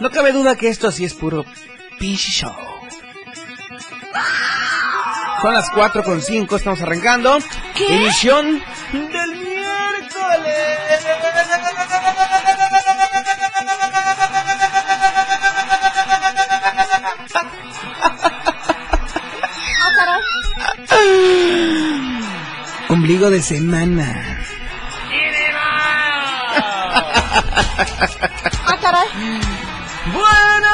No cabe duda que esto sí es puro pinche show. Son las 4 con 5, estamos arrancando. Emisión del miércoles. Ombligo de semana. Ah, caray. Buenas.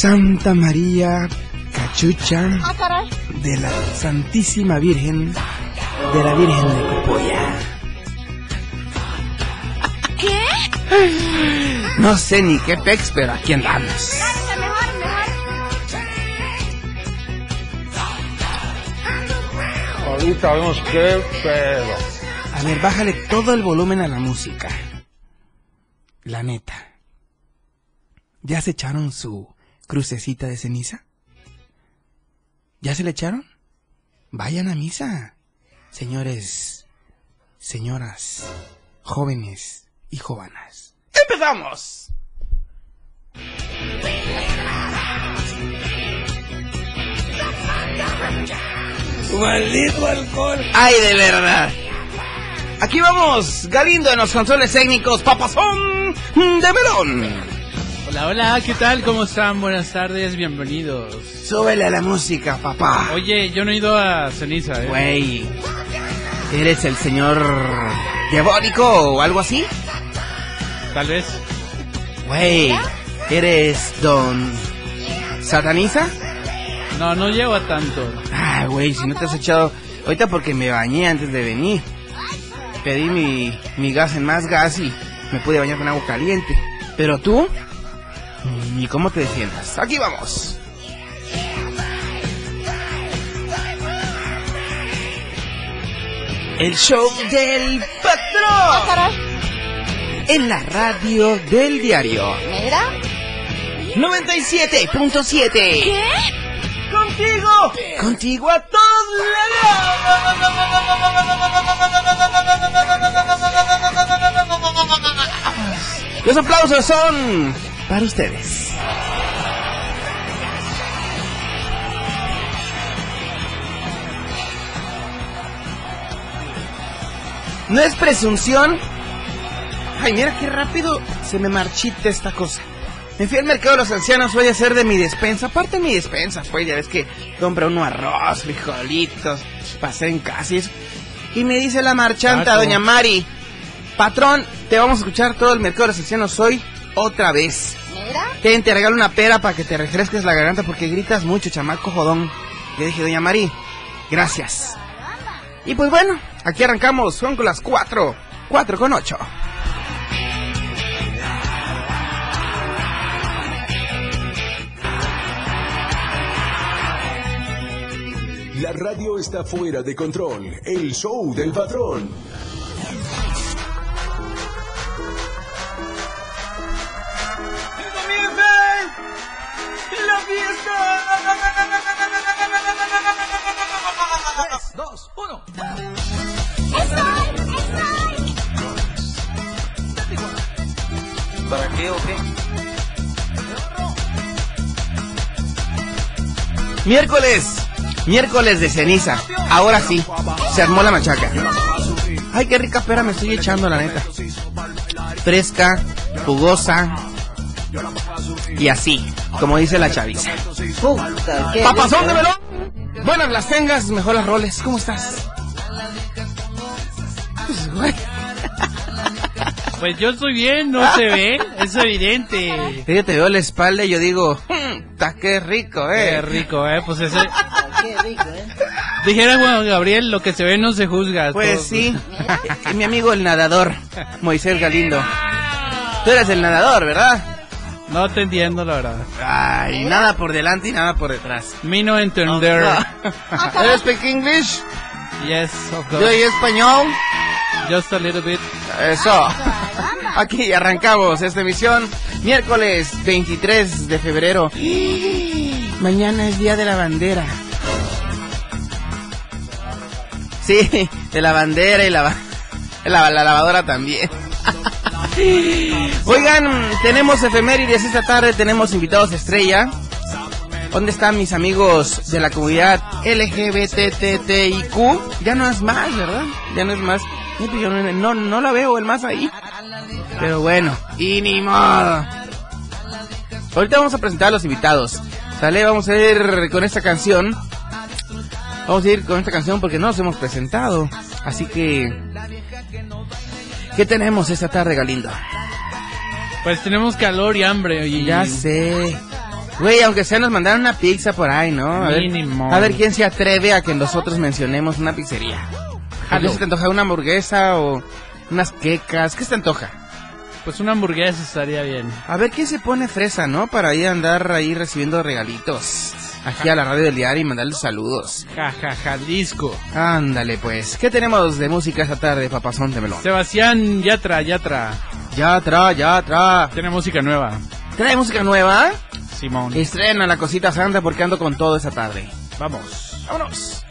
Santa María Cachucha Ah, de la Santísima Virgen de la Virgen de Copolla. No sé ni qué pex, pero aquí andamos. Ahorita vemos qué pedo. A ver, bájale todo el volumen a la música. La neta. ¿Ya se echaron su crucecita de ceniza? ¿Ya se le echaron? Vayan a misa. Señores, señoras, jóvenes y jovanas. ¡Empezamos! Maldito alcohol. Ay, de verdad. Aquí vamos, Galindo en los controles técnicos, papazón de melón. Hola, hola, ¿qué tal? ¿Cómo están? Buenas tardes, bienvenidos. Súbele a la música, papá. Oye, yo no he ido a ceniza, ¿eh? Güey, ¿eres el señor diabólico o algo así? Tal vez. Güey, ¿eres don sataniza? No, no llego a tanto. Ah, güey, si no te has echado... Ahorita porque me bañé antes de venir. Pedí mi, mi gas en más gas y me pude bañar con agua caliente. Pero tú, ni cómo te defiendas. Aquí vamos. El show del Ah, patrón caray. En la radio del diario Mira. 97.7. ¿Qué? Contigo, contigo a todos lados. Los aplausos son para ustedes. No es presunción. Ay, mira qué rápido se me marchita esta cosa. Me fui al mercado de los ancianos, voy a hacer de mi despensa. Aparte de mi despensa, pues ya ves que compra uno arroz, frijolitos, pasé en casa y eso. Y me dice la marchanta, Taco. doña Mari, patrón, te vamos a escuchar todo el mercado de los ancianos hoy otra vez. Mira. Ten, te regalo una pera para que te refresques la garganta porque gritas mucho, chamaco jodón. Le dije, doña Mari, gracias. Y pues bueno, aquí arrancamos, son con las cuatro, cuatro con ocho. La radio está fuera de control. El show del patrón. dos, uno. ¡Es sol! ¡Es ¿Para qué o qué? Miércoles miércoles de ceniza. Ahora sí, se armó la machaca. Ay, qué rica pera me estoy echando, la neta. Fresca, jugosa. Y así, como dice la chaviza. Papazón de melón. Buenas las tengas, mejor las roles. ¿Cómo estás? Pues, güey, Pues yo estoy bien, no se ve, es evidente. Yo te veo la espalda y yo digo, "Mm, ta qué rico, eh. Qué rico, eh, pues ese... Dijera Juan Gabriel, lo que se ve no se juzga. Pues Todo- sí. Y mi amigo el nadador, Moisés Galindo. Tú eres el nadador, ¿verdad? No te entiendo, la verdad. Ay, nada por delante y nada por detrás. Me no entender. ¿Eres speak English? Yes, of Yo course. y español. Just a little bit. Eso. Aquí arrancamos esta emisión. Miércoles 23 de febrero. Mañana es Día de la Bandera. Sí, de la bandera y la, la, la lavadora también. Oigan, tenemos efemérides esta tarde, tenemos invitados estrella. ¿Dónde están mis amigos de la comunidad LGBTTIQ? Ya no es más, ¿verdad? Ya no es más. No, no la veo el más ahí. Pero bueno, y ni modo. Ahorita vamos a presentar a los invitados. Sale, vamos a ir con esta canción. Vamos a ir con esta canción porque no nos hemos presentado. Así que... ¿Qué tenemos esta tarde, Galindo? Pues tenemos calor y hambre. Y... Ya sé. Güey, aunque sea nos mandaron una pizza por ahí, ¿no? A ver, Mínimo. a ver quién se atreve a que nosotros mencionemos una pizzería. ¿A se te antoja una hamburguesa o unas quecas? ¿Qué se te antoja? Pues una hamburguesa estaría bien. A ver quién se pone fresa, ¿no? Para ir a andar ahí recibiendo regalitos. Aquí a la radio del diario y mandarles saludos. Ja, ja, Jalisco. Ándale, pues. ¿Qué tenemos de música esta tarde, papazón de melón? Sebastián Yatra, Yatra. Ya tra, ya tra. Tiene música nueva. ¿Trae música nueva? Simón. Estrena la cosita santa porque ando con todo esta tarde. Vamos. Vámonos.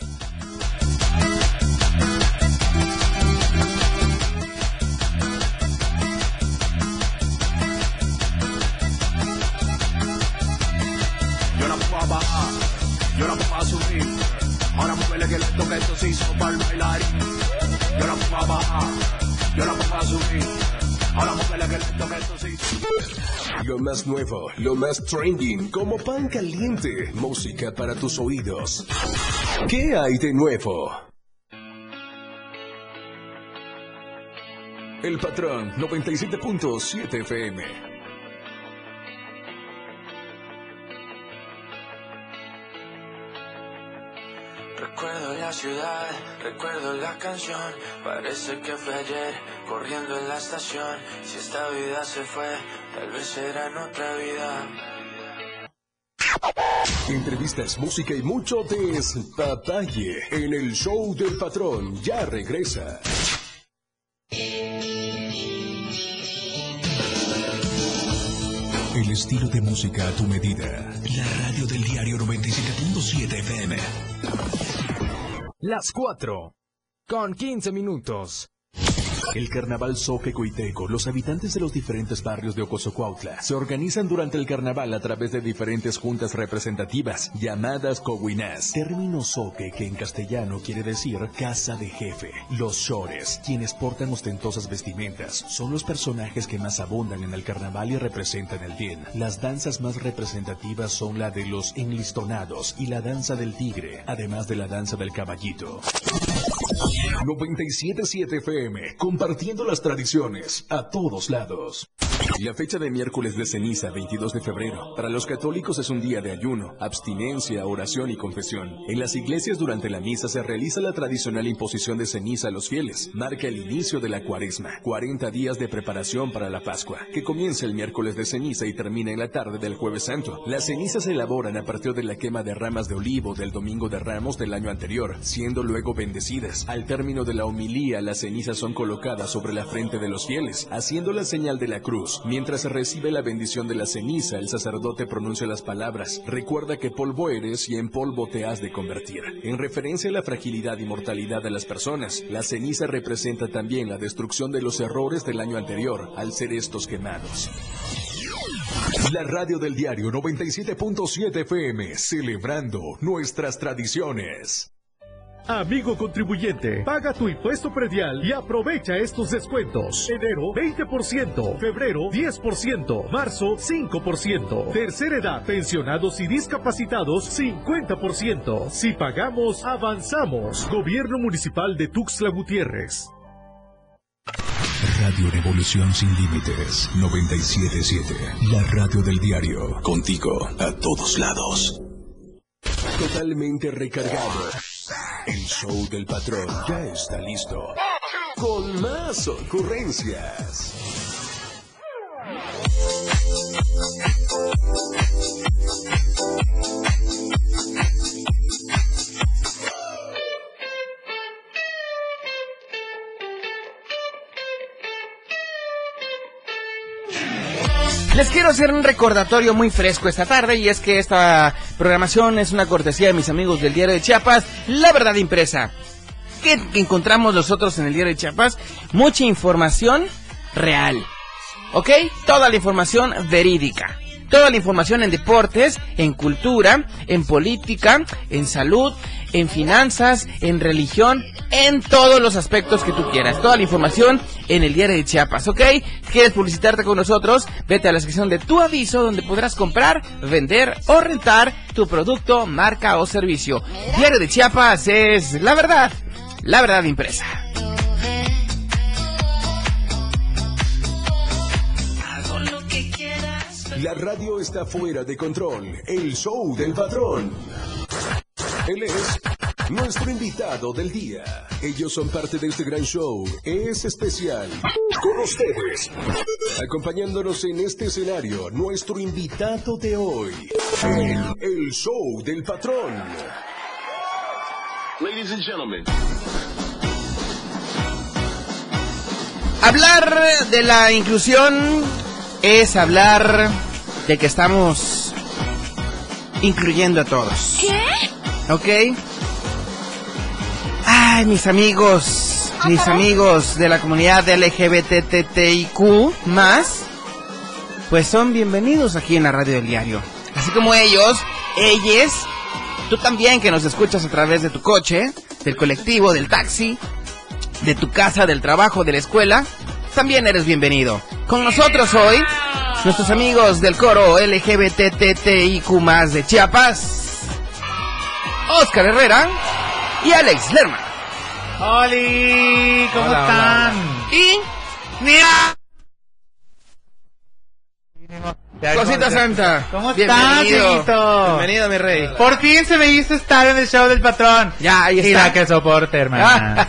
Lo más nuevo, lo más trending, como pan caliente. Música para tus oídos. ¿Qué hay de nuevo? El patrón 97.7 FM. Ciudad, recuerdo la canción, parece que fue ayer, corriendo en la estación, si esta vida se fue, tal vez será en otra vida. Entrevistas, música y mucho despapalle en el show del patrón. Ya regresa. El estilo de música a tu medida. La radio del diario 97.7 FM. Las 4 con 15 minutos. El carnaval Soque Coiteco, los habitantes de los diferentes barrios de Ocosocuautla, se organizan durante el carnaval a través de diferentes juntas representativas, llamadas coguinás. Término soque que en castellano quiere decir casa de jefe. Los shores, quienes portan ostentosas vestimentas, son los personajes que más abundan en el carnaval y representan el bien. Las danzas más representativas son la de los enlistonados y la danza del tigre, además de la danza del caballito. 97.7 FM, compartiendo las tradiciones a todos lados. La fecha de miércoles de ceniza, 22 de febrero, para los católicos es un día de ayuno, abstinencia, oración y confesión. En las iglesias durante la misa se realiza la tradicional imposición de ceniza a los fieles. Marca el inicio de la cuaresma, 40 días de preparación para la Pascua, que comienza el miércoles de ceniza y termina en la tarde del jueves santo. Las cenizas se elaboran a partir de la quema de ramas de olivo del domingo de ramos del año anterior, siendo luego bendecidas. Al término de la homilía, las cenizas son colocadas sobre la frente de los fieles, haciendo la señal de la cruz. Mientras recibe la bendición de la ceniza, el sacerdote pronuncia las palabras, recuerda que polvo eres y en polvo te has de convertir. En referencia a la fragilidad y mortalidad de las personas, la ceniza representa también la destrucción de los errores del año anterior, al ser estos quemados. La radio del diario 97.7 FM, celebrando nuestras tradiciones. Amigo contribuyente, paga tu impuesto predial y aprovecha estos descuentos. Enero 20%, febrero 10%, marzo 5%, tercera edad, pensionados y discapacitados 50%. Si pagamos, avanzamos. Gobierno Municipal de Tuxtla Gutiérrez. Radio Revolución Sin Límites 977. La radio del diario. Contigo a todos lados. Totalmente recargado. El show del patrón ya está listo. Con más ocurrencias. Les quiero hacer un recordatorio muy fresco esta tarde y es que esta programación es una cortesía de mis amigos del Diario de Chiapas, La Verdad Impresa. ¿Qué encontramos nosotros en el Diario de Chiapas? Mucha información real. ¿Ok? Toda la información verídica. Toda la información en deportes, en cultura, en política, en salud, en finanzas, en religión, en todos los aspectos que tú quieras. Toda la información en el diario de Chiapas, ¿ok? ¿Quieres publicitarte con nosotros? Vete a la sección de tu aviso donde podrás comprar, vender o rentar tu producto, marca o servicio. Diario de Chiapas es la verdad, la verdad impresa. La radio está fuera de control. El show del patrón. Él es nuestro invitado del día. Ellos son parte de este gran show. Es especial. Con ustedes. Acompañándonos en este escenario, nuestro invitado de hoy. El, el show del patrón. Ladies and gentlemen. Hablar de la inclusión es hablar de que estamos incluyendo a todos. ¿Qué? ¿Ok? Ay, mis amigos, mis amigos de la comunidad LGBTTIQ más, pues son bienvenidos aquí en la radio del diario. Así como ellos, ellas, tú también que nos escuchas a través de tu coche, del colectivo, del taxi, de tu casa, del trabajo, de la escuela, también eres bienvenido. Con nosotros hoy, nuestros amigos del coro LGBTTIQ más de Chiapas, Oscar Herrera y Alex Lerman. ¡Holi! ¿Cómo Hola, están? hola, Y, mira, Ya, Cosita ¿cómo- Santa. ¿Cómo estás, Bienvenido. Dieguito? Bienvenido, mi rey. Por fin se me hizo estar en el show del patrón. Ya, ahí Mira está. que soporte, hermana.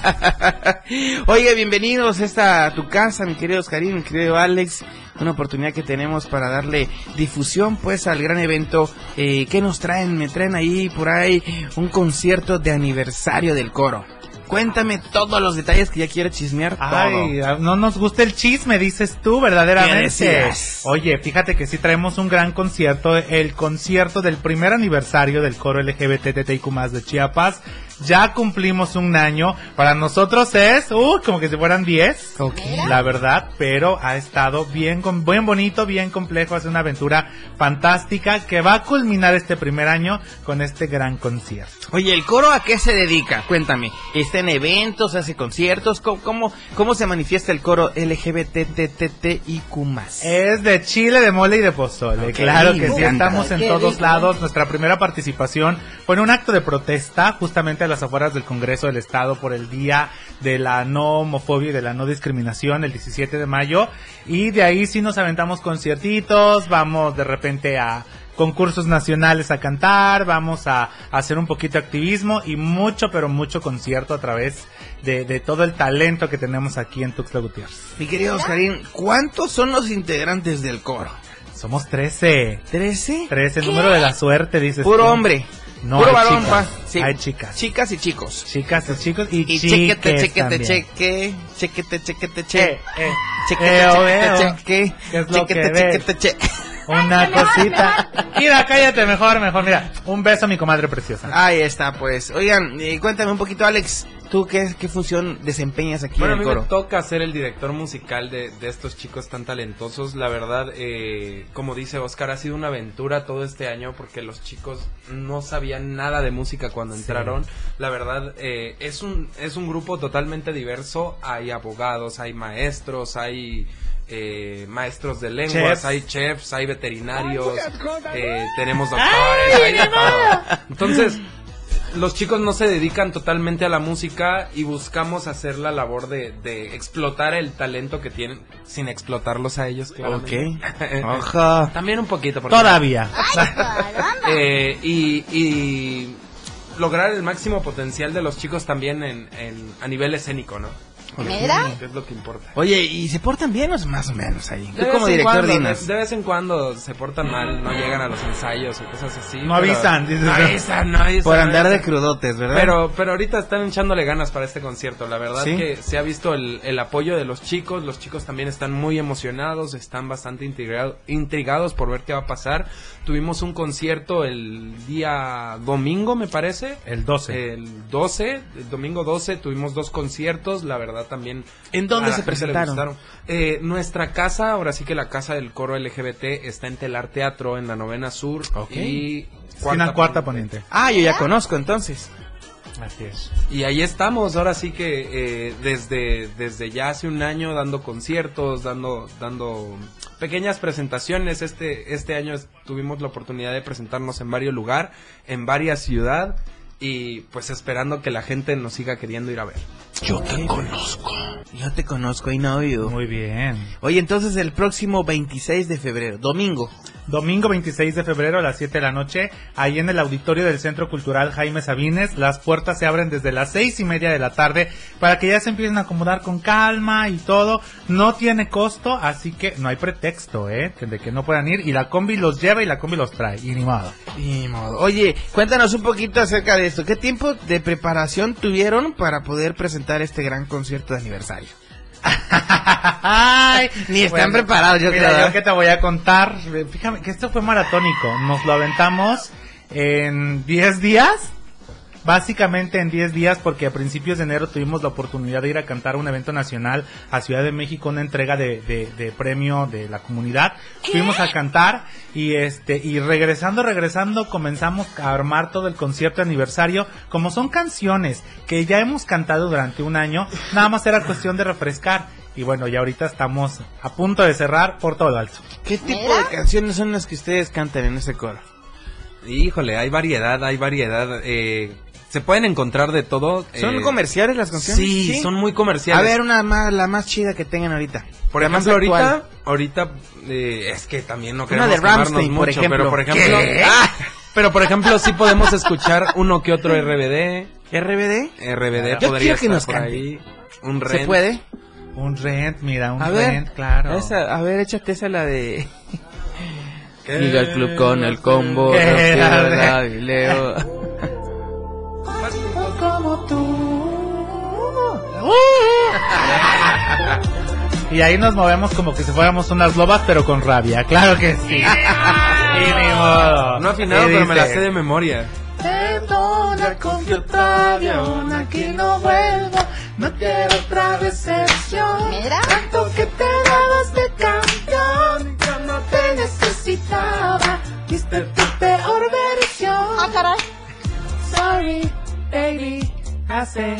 Oye, bienvenidos a esta a tu casa, mi querido Oscarín, mi querido Alex. Una oportunidad que tenemos para darle difusión, pues, al gran evento. Eh, ¿Qué nos traen? Me traen ahí, por ahí, un concierto de aniversario del coro. Cuéntame todos los detalles que ya quiero chismear Ay, todo. no nos gusta el chisme, dices tú, ¿Qué verdaderamente. Oye, fíjate que sí traemos un gran concierto, el concierto del primer aniversario del coro LGBTTIQ más de Chiapas. Ya cumplimos un año. Para nosotros es, uh, como que si fueran 10. Ok. La verdad, pero ha estado bien, con- bien bonito, bien complejo. Es una aventura fantástica que va a culminar este primer año con este gran concierto. Oye, ¿el coro a qué se dedica? Cuéntame. ¿Está en eventos, hace conciertos? ¿Cómo, cómo, cómo se manifiesta el coro LGBTTTIQ más? Es de chile, de mole y de pozole. Claro que sí, estamos en todos lados. Nuestra primera participación fue en un acto de protesta justamente a las afueras del Congreso del Estado por el Día de la No Homofobia y de la No Discriminación el 17 de mayo. Y de ahí sí nos aventamos conciertitos, vamos de repente a concursos nacionales a cantar, vamos a, a hacer un poquito de activismo y mucho, pero mucho concierto a través de, de todo el talento que tenemos aquí en Tuxtla Gutiérrez. Mi querido Oscarín, ¿cuántos son los integrantes del coro? Somos 13. ¿Trece? 13, el número de la suerte, dices Puro tú. hombre. No, Puro hay varón, chicas. pa. Sí. Hay chicas. Chicas y chicos. Chicas y chicos y, Y chequete, chequete, cheque, chequete, chequete, Eh, che. eh. Chequete, Eo, chequete, eo. cheque, ¿Qué es lo chequete, chequete, che. Una cosita Shakira, cállate mejor, mejor. Mira, un beso a mi comadre preciosa. Ahí está, pues. Oigan, eh, cuéntame un poquito, Alex. ¿Tú qué, qué función desempeñas aquí Bueno, a en mí el me coro? toca ser el director musical de, de estos chicos tan talentosos. La verdad, eh, como dice Oscar, ha sido una aventura todo este año porque los chicos no sabían nada de música cuando entraron. La verdad, eh, es, un, es un grupo totalmente diverso. Hay abogados, hay maestros, hay... eh, maestros de lenguas, Chefs. hay chefs, hay veterinarios, eh, tenemos doctores, hay de todo. Entonces, los chicos no se dedican totalmente a la música y buscamos hacer la labor de, de explotar el talento que tienen sin explotarlos a ellos, claro. Ojo. También un poquito. porque- Todavía. Eh, y, y lograr el máximo potencial de los chicos también en, en- a nivel escénico, ¿no? Mira. Es lo que importa. Oye, ¿y se portan bien o es más o menos ahí? Tú como vez en director cuando, de, de vez en cuando se portan mal, no llegan a los ensayos o cosas así. No avisan, dices. No avisan, no avisan. Por no andar de crudotes, ¿verdad? Pero, pero ahorita están echándole ganas para este concierto. La verdad ¿Sí? que se ha visto el, el apoyo de los chicos. Los chicos también están muy emocionados, están bastante intriga- intrigados por ver qué va a pasar. Tuvimos un concierto el día domingo, me parece. El 12. El 12, el domingo 12, tuvimos dos conciertos. La verdad también. ¿En dónde se presentaron? Eh, nuestra casa, ahora sí que la casa del coro LGBT está en Telar Teatro, en la novena sur. Ok. Y Esquina cuarta poniente. Ah, yo ya conozco entonces. Así es. Y ahí estamos, ahora sí que eh, desde, desde ya hace un año dando conciertos, dando, dando pequeñas presentaciones. Este, este año tuvimos la oportunidad de presentarnos en varios lugares, en varias ciudades y pues esperando que la gente nos siga queriendo ir a ver. Yo te conozco. Yo te conozco, I know you. Muy bien. Oye, entonces el próximo 26 de febrero, domingo. Domingo 26 de febrero a las 7 de la noche, ahí en el auditorio del Centro Cultural Jaime Sabines. Las puertas se abren desde las seis y media de la tarde para que ya se empiecen a acomodar con calma y todo. No tiene costo, así que no hay pretexto, ¿eh? De que no puedan ir. Y la combi los lleva y la combi los trae. Y ni modo. Ni modo. Oye, cuéntanos un poquito acerca de esto. ¿Qué tiempo de preparación tuvieron para poder presentar este gran concierto de aniversario? Ay, Ni están bueno, preparados, yo mira, creo. yo que te voy a contar. Fíjame que esto fue maratónico. Nos lo aventamos en 10 días. Básicamente en 10 días porque a principios de enero tuvimos la oportunidad de ir a cantar un evento nacional a Ciudad de México, una entrega de, de- de premio de la comunidad. Fuimos a cantar y este y regresando, regresando comenzamos a armar todo el concierto de aniversario. Como son canciones que ya hemos cantado durante un año, nada más era cuestión de refrescar. Y bueno, ya ahorita estamos a punto de cerrar por todo lo alto. ¿Qué tipo de canciones son las que ustedes cantan en ese coro? Híjole, hay variedad, hay variedad. eh, se pueden encontrar de todo. ¿Son eh, comerciales las canciones? Sí, son muy A comerciales. ver, una más, la más chida que tengan ahorita. Por ejemplo, ahorita, ahorita eh, es que también no Una queremos de quemarnos Rammstein, por mucho, ejemplo. pero por ejemplo. ¡Ah! pero por ejemplo sí podemos escuchar uno que otro RBD, ¿RBD? RBD Yo podría quiero que estar nos por cante. ahí, un ¿Se rent. puede? Un rent, mira, un A ver, rent, claro. Esa, a ver, échate esa la de... Liga el club con el combo, ¿Qué? Gaby, Leo. Y ahí nos movemos como que si fuéramos unas lobas, pero con rabia. Claro que sí. y ni modo. No afinado, pero me la sé de memoria. Perdona con que otra avión, aquí no vuelvo, no quiero otra decepción. Mira. Tanto que te hace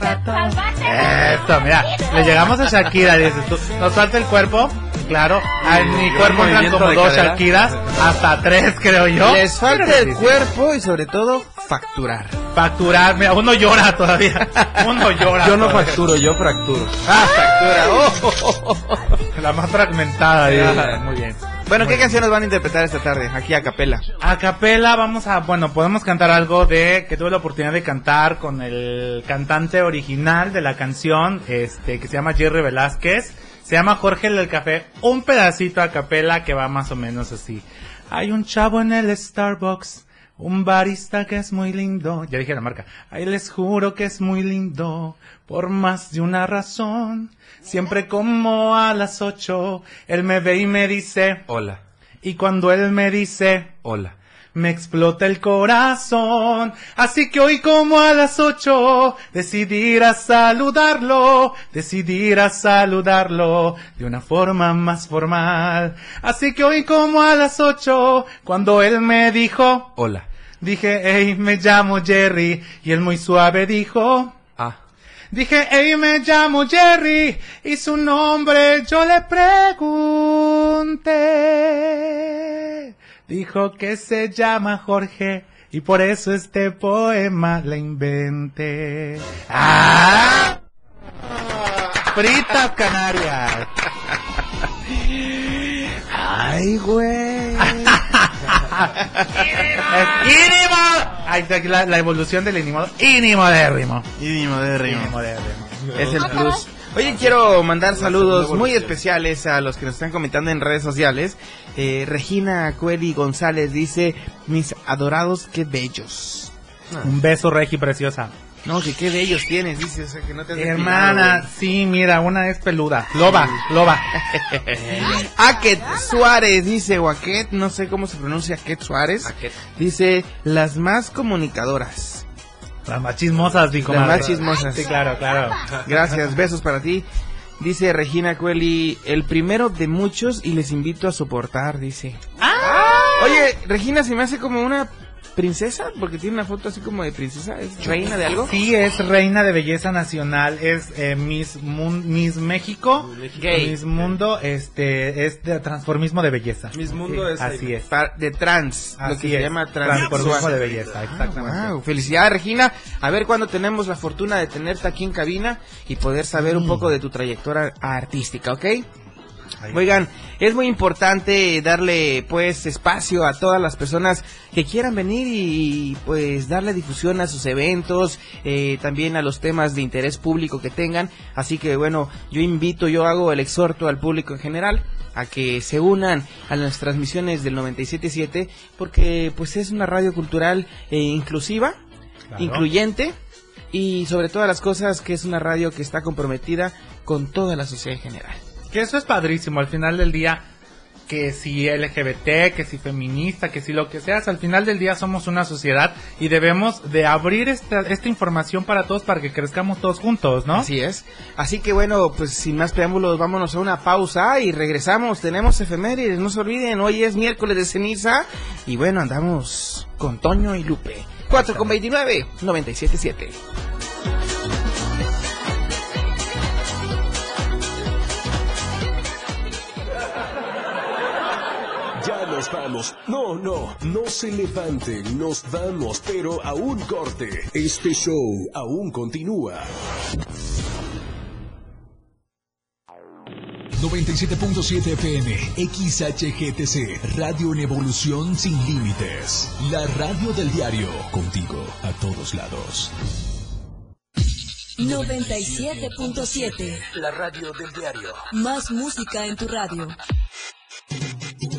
rato. Esto, mira, le llegamos a Shakira, dices tú. Nos falta el cuerpo, claro. En mi cuerpo entran como dos cadera. Shakiras, hasta tres creo yo. Les falta el cuerpo y sobre todo facturar. Facturar, mira, uno llora todavía. Uno llora. Yo no todavía. facturo, yo fracturo. Ah, factura. Oh. La más fragmentada. Muy bien. Bueno, ¿qué canciones van a interpretar esta tarde? Aquí a capela. A capela vamos a, bueno, podemos cantar algo de que tuve la oportunidad de cantar con el cantante original de la canción, este, que se llama Jerry Velázquez. Se llama Jorge el del Café. Un pedacito a capela que va más o menos así. Hay un chavo en el Starbucks. Un barista que es muy lindo. Ya dije la marca. Ahí les juro que es muy lindo. Por más de una razón. Siempre como a las ocho. Él me ve y me dice. Hola. Y cuando él me dice, Hola. Me explota el corazón. Así que hoy como a las ocho, decidir a saludarlo, decidir a saludarlo de una forma más formal. Así que hoy como a las ocho, cuando él me dijo, Hola. dije, hey, me llamo Jerry, y él muy suave dijo, Ah. Dije, hey, me llamo Jerry, y su nombre yo le pregunté. Dijo que se llama Jorge, y por eso este poema le inventé. ¡Ah! Fritas Canarias. Ay, güey. Aquí la, la evolución del ínimo. ¡Ínimo de rimo! Mínimo de ritmo. ¡Ínimo de rimo! Es el plus. Oye, quiero mandar saludos muy especiales a los que nos están comentando en redes sociales. Eh, Regina Cueli González dice, mis adorados, qué bellos. Un beso, Regi, preciosa. No, que qué bellos tienes, dice, o sea, que no te has Hermana, sí, mira, una es peluda. Loba, loba. Aket Suárez dice, o Aket, no sé cómo se pronuncia Aket Suárez. Aket. Dice, las más comunicadoras. Las más chismosas, dijo Las más chismosas. Sí, claro, claro. Gracias, besos para ti. Dice Regina Cueli, el primero de muchos y les invito a soportar, dice. Oye, Regina se me hace como una princesa, porque tiene una foto así como de princesa, ¿es reina de algo? Sí, es reina de belleza nacional, es eh, Miss, Mun- Miss México, Gay. Miss Mundo, este, es de transformismo de belleza. Miss Mundo es Así ahí. es. De trans, lo Así que se es. llama transformismo de belleza, exactamente. Wow, felicidades Regina. A ver cuándo tenemos la fortuna de tenerte aquí en cabina y poder saber un poco de tu trayectoria artística, ¿ok? Oigan, es muy importante darle pues espacio a todas las personas que quieran venir y pues darle difusión a sus eventos, eh, también a los temas de interés público que tengan. Así que bueno, yo invito, yo hago el exhorto al público en general a que se unan a las transmisiones del 97.7 porque pues es una radio cultural eh, inclusiva, Claro. incluyente y sobre todas las cosas que es una radio que está comprometida con toda la sociedad en general. Que eso es padrísimo, al final del día, que si LGBT, que si feminista, que si lo que seas, al final del día somos una sociedad y debemos de abrir esta, esta información para todos para que crezcamos todos juntos, ¿no? Así es. Así que bueno, pues sin más preámbulos, vámonos a una pausa y regresamos. Tenemos efemérides, no se olviden, hoy es miércoles de ceniza y bueno, andamos con Toño y Lupe. 4 con 29, 97.7. nos vamos. No, no, no se levanten, nos vamos, pero a un corte. Este show aún continúa. 97.7 FM, XHGTC, Radio en Evolución Sin Límites. La radio del diario, contigo a todos lados. 97.7. La radio del diario. Más música en tu radio.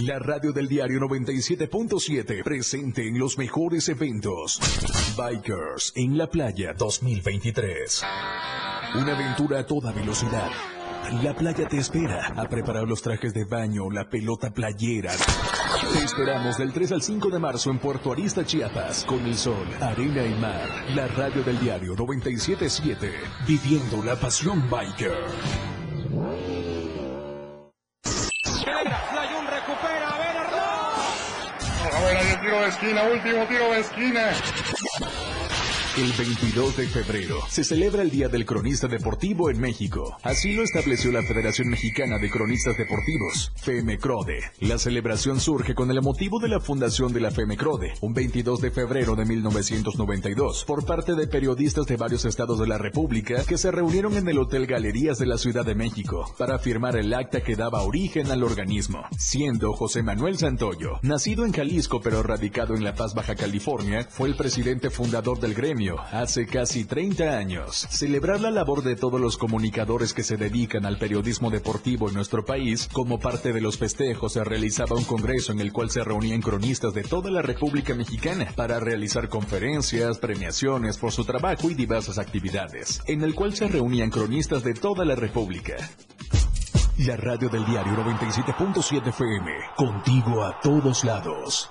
La radio del diario 97.7 presente en los mejores eventos. Bikers en la playa 2023. Una aventura a toda velocidad. La playa te espera a preparar los trajes de baño, la pelota playera. Te esperamos del 3 al 5 de marzo en Puerto Arista, Chiapas, con el sol, arena y mar. La radio del diario 97.7, viviendo la pasión biker. Tiro de esquina, último tiro de esquina. El 22 de febrero se celebra el Día del Cronista Deportivo en México. Así lo estableció la Federación Mexicana de Cronistas Deportivos, FEMECRODE. La celebración surge con el motivo de la fundación de la FEMECRODE, un 22 de febrero de 1992, por parte de periodistas de varios estados de la República que se reunieron en el Hotel Galerías de la Ciudad de México para firmar el acta que daba origen al organismo, siendo José Manuel Santoyo, nacido en Jalisco pero radicado en La Paz, Baja California, fue el presidente fundador del gremio hace casi 30 años. Celebrar la labor de todos los comunicadores que se dedican al periodismo deportivo en nuestro país, como parte de los festejos se realizaba un congreso en el cual se reunían cronistas de toda la República Mexicana para realizar conferencias, premiaciones por su trabajo y diversas actividades, en el cual se reunían cronistas de toda la República. La radio del diario 97.7 FM, contigo a todos lados.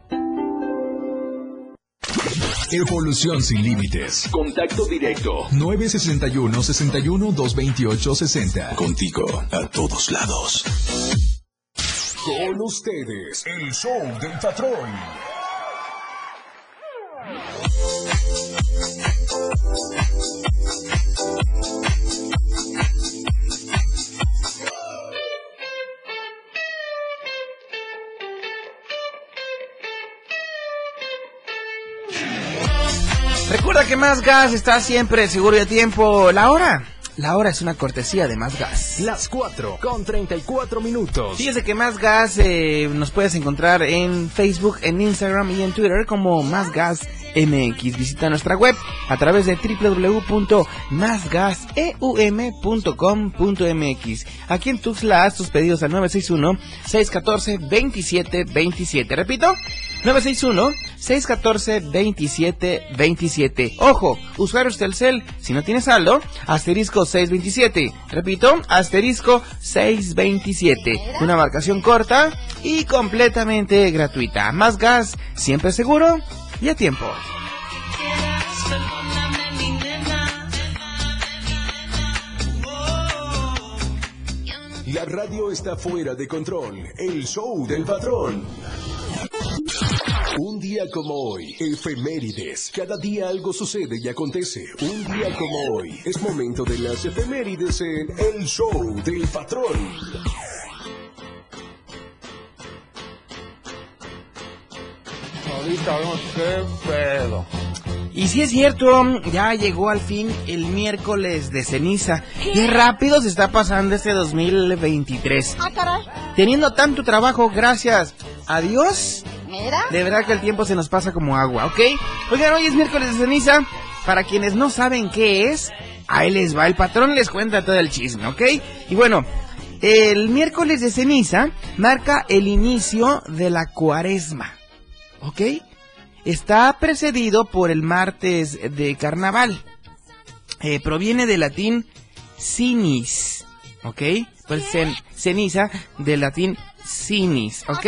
Evolución sin límites. Contacto directo. 961-61-228-60. Contigo a todos lados. Con ustedes, el show del patrón. Recuerda que Más Gas está siempre seguro y a tiempo. La hora. La hora es una cortesía de Más Gas. Las 4 con 34 minutos. Fíjese que Más Gas eh, nos puedes encontrar en Facebook, en Instagram y en Twitter como Más Gas MX. Visita nuestra web a través de www.másgaseum.com.mx. Aquí en Tuxtla haz tus pedidos al 961-614-2727. Repito, 961-614-2727. Ojo, usuarios Telcel, si no tienes saldo, asterisco 627. Repito, asterisco 627. Una marcación corta y completamente gratuita. Más gas, siempre seguro y a tiempo. La radio está fuera de control. El show del patrón. Un día como hoy, efemérides. Cada día algo sucede y acontece. Un día como hoy, es momento de las efemérides en El Show del Patrón. Ahorita vemos qué pedo. Y si es cierto, ya llegó al fin el miércoles de ceniza. Qué rápido se está pasando este 2023. Ah, caray. Teniendo tanto trabajo, gracias a Dios. Mira. De verdad que el tiempo se nos pasa como agua, ¿ok? Oigan, hoy es miércoles de ceniza. Para quienes no saben qué es, ahí les va. El patrón les cuenta todo el chisme, ¿ok? Y bueno, el miércoles de ceniza marca el inicio de la cuaresma, ¿ok? Está precedido por el martes de carnaval. Eh, proviene del latín cinis, ¿ok? Pues cen- ceniza del latín cinis, ¿ok?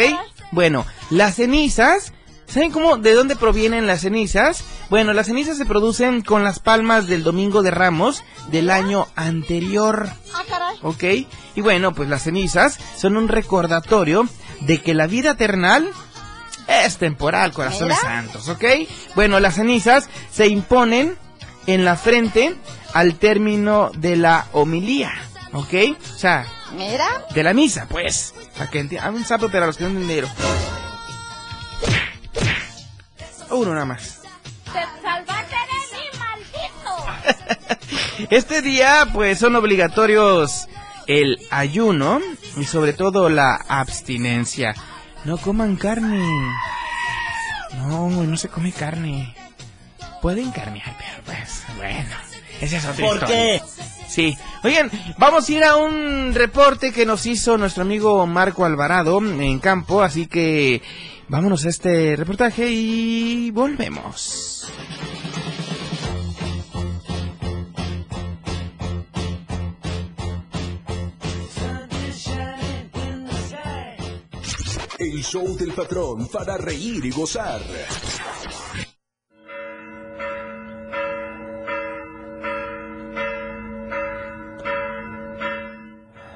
Bueno, las cenizas, ¿saben cómo, de dónde provienen las cenizas? Bueno, las cenizas se producen con las palmas del Domingo de Ramos del año anterior. Ah, caray. ¿Ok? Y bueno, pues las cenizas son un recordatorio de que la vida terrenal Es temporal, corazones santos, ¿ok? Bueno, las cenizas se imponen en la frente al término de la homilía, ¿ok? O sea, Mira. de la misa, pues. Para que entiendan. un sapo para los que no entendieron. Uno nada más. ¡Te salvaste de mí, maldito! Este día, pues, son obligatorios el ayuno y sobre todo la abstinencia. No coman carne. No, no se come carne. Pueden carnear, pero pues, bueno. Esa es otra ¿Por historia. qué? Sí. Oigan, vamos a ir a un reporte que nos hizo nuestro amigo Marco Alvarado en campo, así que vámonos a este reportaje y volvemos. El show del patrón para reír y gozar.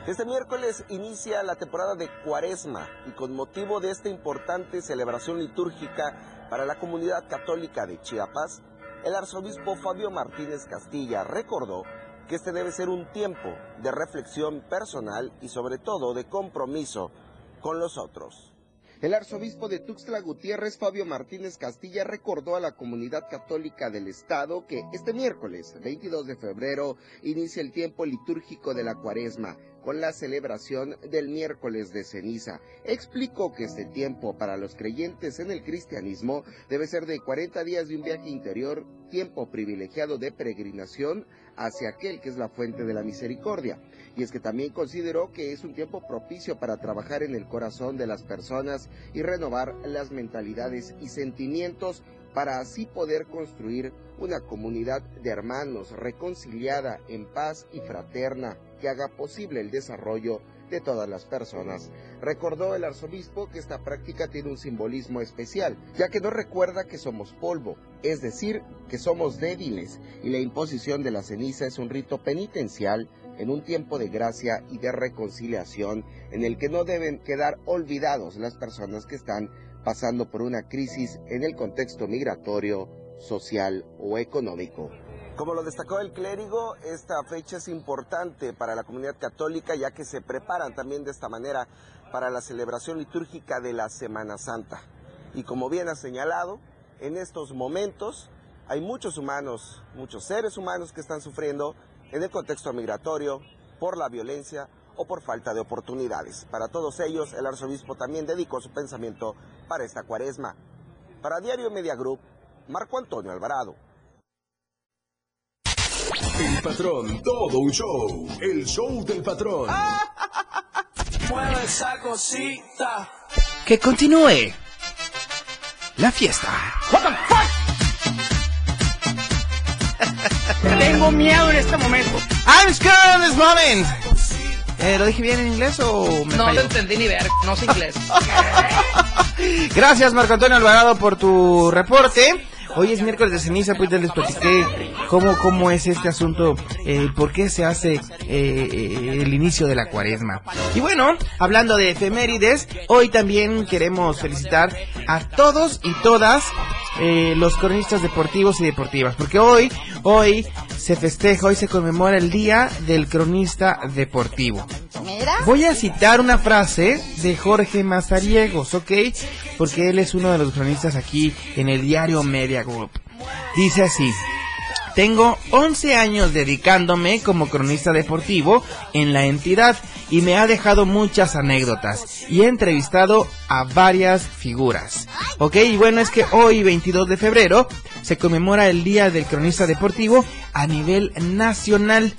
Este miércoles inicia la temporada de Cuaresma y con motivo de esta importante celebración litúrgica para la comunidad católica de Chiapas, el arzobispo Fabio Martínez Castilla recordó que este debe ser un tiempo de reflexión personal y sobre todo de compromiso con los otros. El arzobispo de Tuxtla Gutiérrez, Fabio Martínez Castilla, recordó a la comunidad católica del Estado que este miércoles, 22 de febrero, inicia el tiempo litúrgico de la cuaresma, con la celebración del miércoles de ceniza. Explicó que este tiempo para los creyentes en el cristianismo debe ser de 40 días de un viaje interior, tiempo privilegiado de peregrinación hacia aquel que es la fuente de la misericordia. Y es que también consideró que es un tiempo propicio para trabajar en el corazón de las personas y renovar las mentalidades y sentimientos para así poder construir una comunidad de hermanos reconciliada en paz y fraterna que haga posible el desarrollo de todas las personas. Recordó el arzobispo que esta práctica tiene un simbolismo especial, ya que nos recuerda que somos polvo, es decir, que somos débiles, y la imposición de la ceniza es un rito penitencial en un tiempo de gracia y de reconciliación en el que no deben quedar olvidados las personas que están pasando por una crisis en el contexto migratorio, social o económico. Como lo destacó el clérigo, esta fecha es importante para la comunidad católica ya que se preparan también de esta manera para la celebración litúrgica de la Semana Santa. Y como bien ha señalado, en estos momentos hay muchos humanos, muchos seres humanos que están sufriendo en el contexto migratorio por la violencia o por falta de oportunidades. Para todos ellos, el arzobispo también dedicó su pensamiento para esta cuaresma. Para Diario Media Group, Marco Antonio Alvarado. El patrón, todo un show. El show del patrón. Mueve esa cosita. Que continúe la fiesta. Tengo miedo en este momento. I'm scared in this moment. Eh, ¿Lo dije bien en inglés o me No falló? lo entendí ni ver, no sé inglés. Gracias, Marco Antonio Alvarado, por tu reporte. Hoy es miércoles de ceniza, pues ya les platiqué cómo, cómo es este asunto, eh, por qué se hace eh, el inicio de la cuaresma. Y bueno, hablando de efemérides, hoy también queremos felicitar a todos y todas eh, los cronistas deportivos y deportivas, porque hoy, hoy se festeja, hoy se conmemora el Día del Cronista Deportivo. Voy a citar una frase de Jorge Mazariegos, ¿ok? Porque él es uno de los cronistas aquí en el diario Media Group. Dice así. Tengo 11 años dedicándome como cronista deportivo en la entidad y me ha dejado muchas anécdotas y he entrevistado a varias figuras. Ok, y bueno, es que hoy, 22 de febrero, se conmemora el Día del Cronista Deportivo a nivel nacional,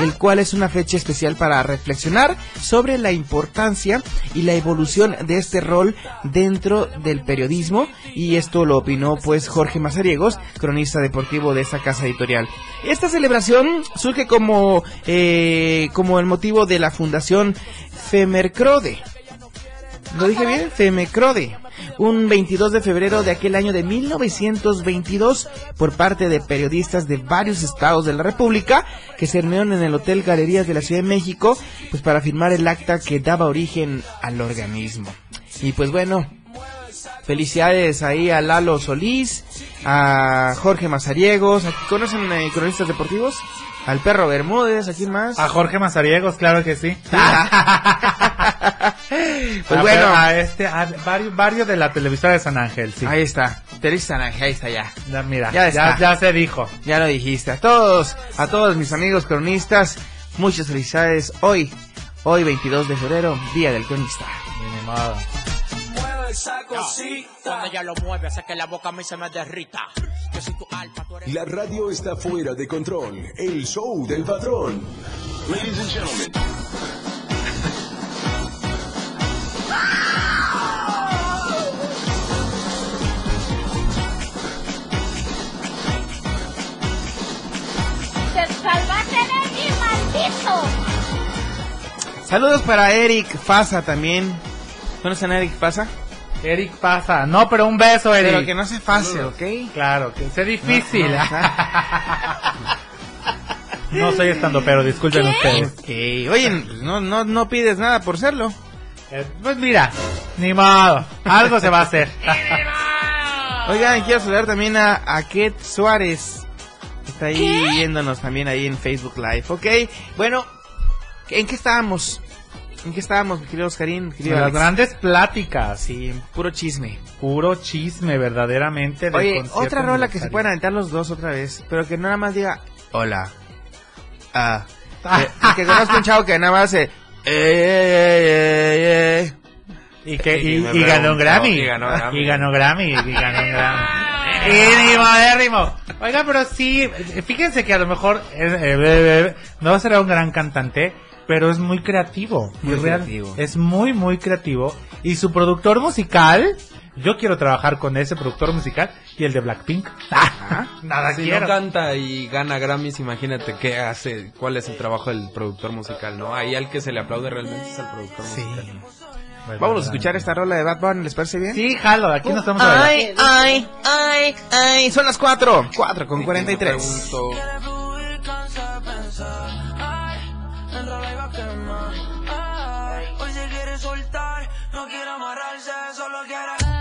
el cual es una fecha especial para reflexionar sobre la importancia y la evolución de este rol dentro del periodismo y esto lo opinó pues Jorge Mazariegos, cronista deportivo de esta casa editorial. Esta celebración surge como, eh, como el motivo de la fundación Femercrode. ¿Lo dije bien? Femecrode. Un 22 de febrero de aquel año de 1922 por parte de periodistas de varios estados de la República que se reunieron en el Hotel Galerías de la Ciudad de México pues para firmar el acta que daba origen al organismo. Y pues bueno, Felicidades ahí a Lalo Solís, a Jorge Mazariegos. ¿Aquí ¿Conocen eh, cronistas deportivos? Al perro Bermúdez, ¿a quién más? A Jorge Mazariegos, claro que sí. Pues A- bueno. a este, a varios, varios de la televisora de San Ángel, sí. Ahí está. Teresa San Ángel, ahí está ya. Ya, mira, Ya ya, está. ya se dijo. Ya lo dijiste. A todos, a todos mis amigos cronistas, muchas felicidades hoy, hoy 22 de febrero, Día del Cronista. Mueve esa cosita. Cuando ella lo mueve, hace que la boca a mí se me derrita. Yo soy tu alfa, tú eres La radio está fuera de control. El show del patrón. Ladies and gentlemen. ¡Te salvaste de mí, maldito! Saludos para Eric Pasa también. ¿Conocen a Eric Pasa? Eric Pasa. No, pero un beso, Eric. Pero que no se fácil, ¿ok? Claro, que sea difícil. No, no, No soy estando, pero disculpen ustedes. Ok, Oye, no, no, no pides nada por serlo. Eh, pues mira, ni modo. Algo se va a hacer. Oigan, quiero saludar también a, a Ket Suárez. Está ahí viéndonos también ahí en Facebook Live. Ok, bueno, ¿en qué estábamos? ¿En qué estábamos, mi querido Oscarín? mi querido Las Alex? grandes pláticas. Sí, puro chisme. Puro chisme, verdaderamente. del Oye, otra rola que se pueden aventar los dos otra vez, pero que nada más diga hola. Ah. Eh, que conozco un chavo que nada más hace. "Eh, eh, eh, eh". Y, que, y, Y y ganó un Grammy. y ganó Grammy. Y ganó Grammy. Y ganó un Grammy. y ni modérrimo. Oiga, pero sí, fíjense que a lo mejor eh, eh, eh, no será un gran cantante, pero es muy creativo. Muy real- creativo. Es muy, muy creativo. Y su productor musical, yo quiero trabajar con ese productor musical y el de Blackpink. Nada Si quiero. no canta y gana Grammys, imagínate qué hace, cuál es el trabajo del productor musical, ¿no? Ahí al que se le aplaude realmente es al productor musical. Vamos a escuchar esta rola de Bad Bunny, ¿les parece bien? Sí, jalo, aquí nos estamos a Ay, ay, ay, ay, son las 4, 4 con 43. Enrola y va a quemar. Ay, hoy se quiere soltar, no quiere amarrarse, solo quiere.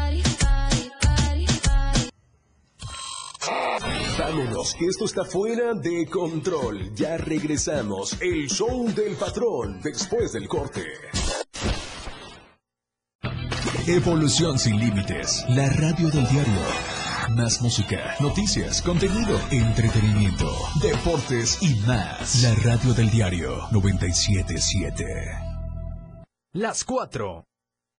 Vámonos, que esto está fuera de control. Ya regresamos. El show del patrón después del corte. Evolución sin límites. La radio del diario. Más música, noticias, contenido, entretenimiento, deportes y más. La radio del diario 977. Las 4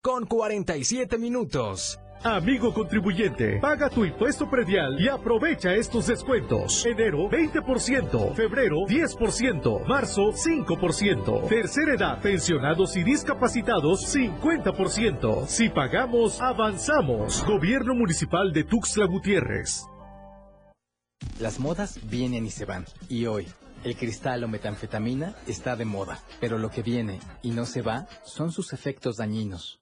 con 47 minutos. Amigo contribuyente, paga tu impuesto predial y aprovecha estos descuentos. Enero 20%, febrero 10%, marzo 5%, tercera edad, pensionados y discapacitados 50%. Si pagamos, avanzamos. Gobierno Municipal de Tuxtla Gutiérrez. Las modas vienen y se van. Y hoy, el cristal o metanfetamina está de moda. Pero lo que viene y no se va son sus efectos dañinos.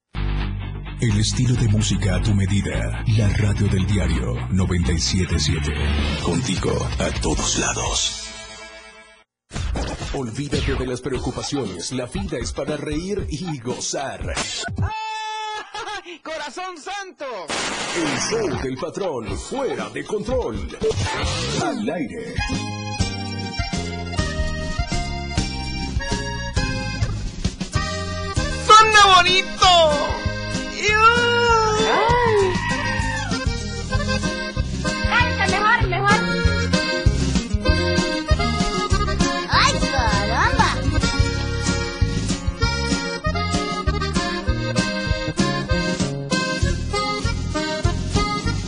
El estilo de música a tu medida. La radio del diario 977. Contigo a todos lados. Olvídate de las preocupaciones. La vida es para reír y gozar. ¡Corazón santo! El show del patrón. Fuera de control. Al aire. ¡Suena bonito! Canta mejor, mejor. ¡Ay!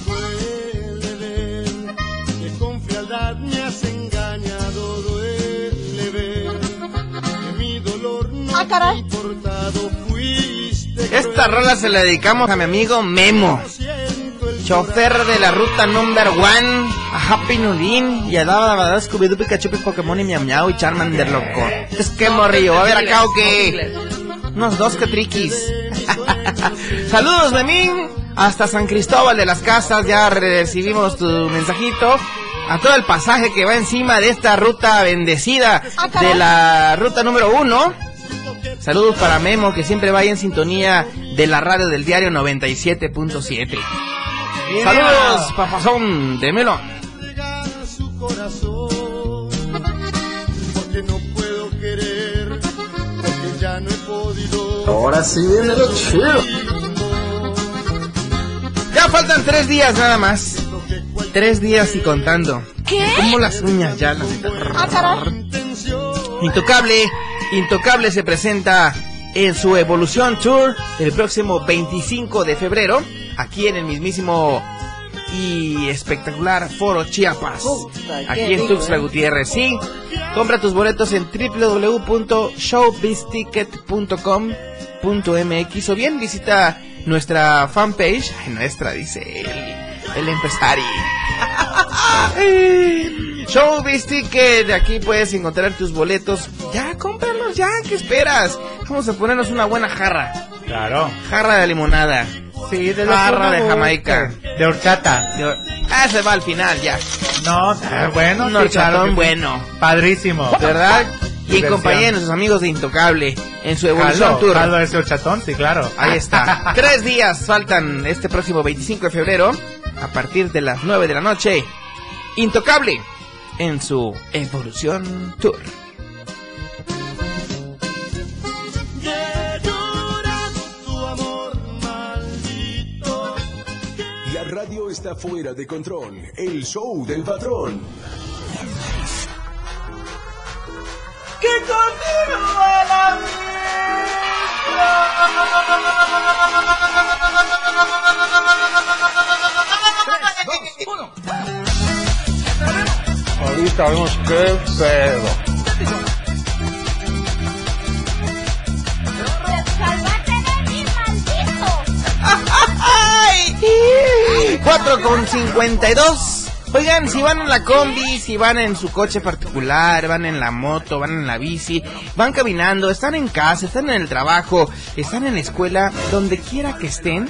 Duele ver que con me has engañado. Duele ver que mi dolor no... ¡Ah, caray! Esta rola se la dedicamos a mi amigo Memo, chofer de la ruta number one, a Happy Nudin y a Dada Badada, Scooby-Doo, Pikachu, Pokémon y Miau Miau y Charmander, loco. Es que morrillo, a ver acá o qué. Unos dos que triquis. Saludos, Memín. Hasta San Cristóbal de las Casas, ya recibimos tu mensajito. A todo el pasaje que va encima de esta ruta bendecida de la ruta número uno. Saludos para Memo, que siempre vaya en sintonía de la radio del diario 97.7. Saludos, papazón de Melón. Ahora sí viene lo chido. Ya faltan tres días nada más. Tres días y contando. ¿Qué? Como las uñas ya las Ah. Intocable, Intocable se presenta en su Evolución Tour el próximo 25 de febrero, aquí en el mismísimo y espectacular Foro Chiapas, aquí en Tuxtla Gutiérrez. Sí, compra tus boletos en www.showbizticket.com.mx o bien visita nuestra fanpage, nuestra dice el, el empresario. Showbiz Ticket, aquí puedes encontrar tus boletos. Ya, cómpralos ya, ¿qué esperas? Vamos a ponernos una buena jarra. Claro. Jarra de limonada. Sí, de Jarra de Jamaica. De horchata. De hor- Ah, se va al final ya. No, ah, bueno, Un horchatón que bueno. Padrísimo. ¿Verdad? Y en compañía de nuestros amigos de Intocable en su Evolución Jalo, Tour. jalo ese horchatón, sí, claro. Ahí está. Tres días faltan este próximo 25 de febrero a partir de las 9 de la noche. Intocable en su Evolución Tour. La radio está fuera de control. El show del patrón. Que continúe la Ahorita vemos qué pedo. 4 con 52. Oigan, si van en la combi, si van en su coche particular, van en la moto, van en la bici, van caminando, están en casa, están en el trabajo, están en la escuela, donde quiera que estén,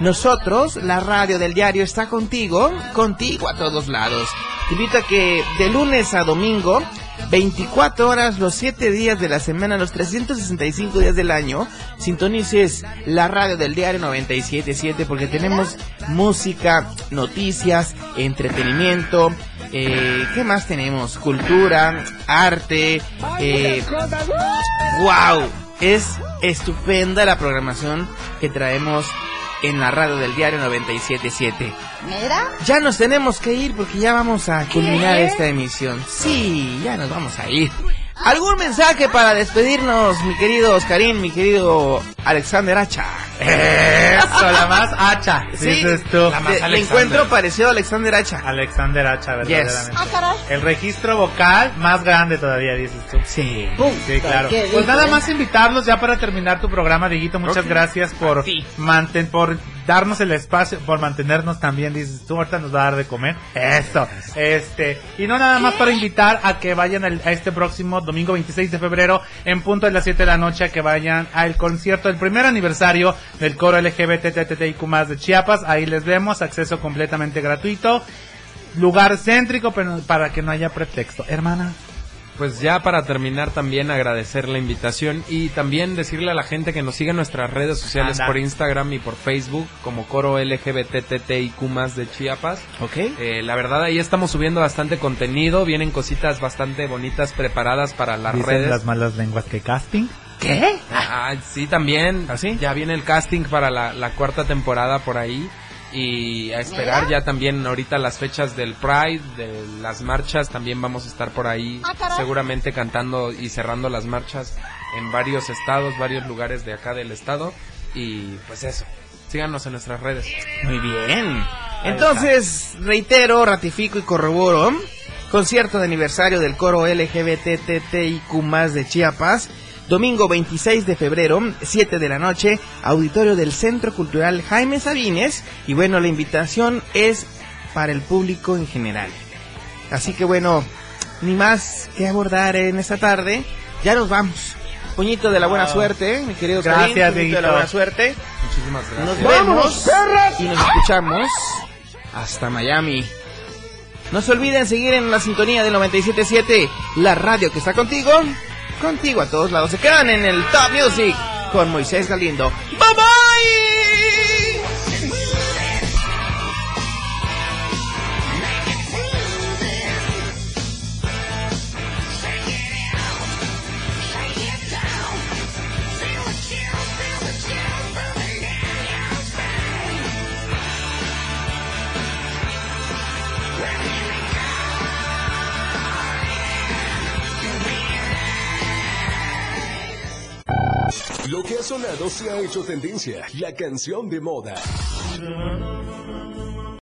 nosotros, la radio del diario, está contigo, contigo a todos lados. Te invito a que de lunes a domingo 24 horas, los 7 días de la semana, los 365 días del año, sintonices la radio del diario 977 porque tenemos música, noticias, entretenimiento, eh, ¿qué más tenemos? Cultura, arte, eh, wow, es estupenda la programación que traemos en la radio del diario 977. Mira. Ya nos tenemos que ir porque ya vamos a culminar ¿Qué? esta emisión. Sí, ya nos vamos a ir. ¿Algún mensaje para despedirnos, mi querido Oscarín, mi querido Alexander Hacha? Eso, la más hacha, Sí, dices tú. de- le encuentro parecido a Alexander Hacha. Alexander Hacha, verdaderamente. Ah, caray. El registro vocal más grande todavía, dices tú. Sí. Sí, claro. Pues nada más invitarlos ya para terminar tu programa, Dieguito. Muchas gracias por manten, por darnos el espacio, por mantenernos también, dices tú. Ahorita nos va a dar de comer. Eso. Este. Y no nada más para invitar a que vayan al- a este próximo domingo 26 de febrero, en punto de las 7 de la noche, a que vayan al concierto, el primer aniversario del coro LGBTTIQ más de Chiapas. Ahí les vemos, acceso completamente gratuito. Lugar céntrico, pero para que no haya pretexto. Hermana. Pues ya para terminar también agradecer la invitación y también decirle a la gente que nos siga en nuestras redes sociales Anda. por Instagram y por Facebook como Coro LGBTTIQ más de Chiapas. Ok. Eh, la verdad ahí estamos subiendo bastante contenido, vienen cositas bastante bonitas preparadas para las Dicen redes. las malas lenguas que casting. ¿Qué? Ah, sí, también. Ya viene el casting para la, la cuarta temporada por ahí. Y a esperar Mira. ya también ahorita las fechas del Pride, de las marchas, también vamos a estar por ahí Ah, seguramente cantando y cerrando las marchas en varios estados, varios lugares de acá del estado. Y pues eso, síganos en nuestras redes. Muy bien. Entonces, reitero, ratifico y corroboro. Concierto de aniversario del coro LGBTTIQ más de Chiapas. Domingo 26 de febrero, 7 de la noche, auditorio del Centro Cultural Jaime Sabines. Y bueno, la invitación es para el público en general. Así que bueno, ni más que abordar en esta tarde. Ya nos vamos. Puñito de la buena Wow. suerte, mi querido Gracias, puñito de la buena suerte. Muchísimas gracias. Nos ¡Vámonos, vemos y nos escuchamos hasta Miami. No se olviden seguir en la sintonía del 97.7, la radio que está contigo, contigo a todos lados. Se quedan en el Top Music con Moisés Galindo. Bye bye. Lo que ha sonado se ha hecho tendencia, la canción de moda.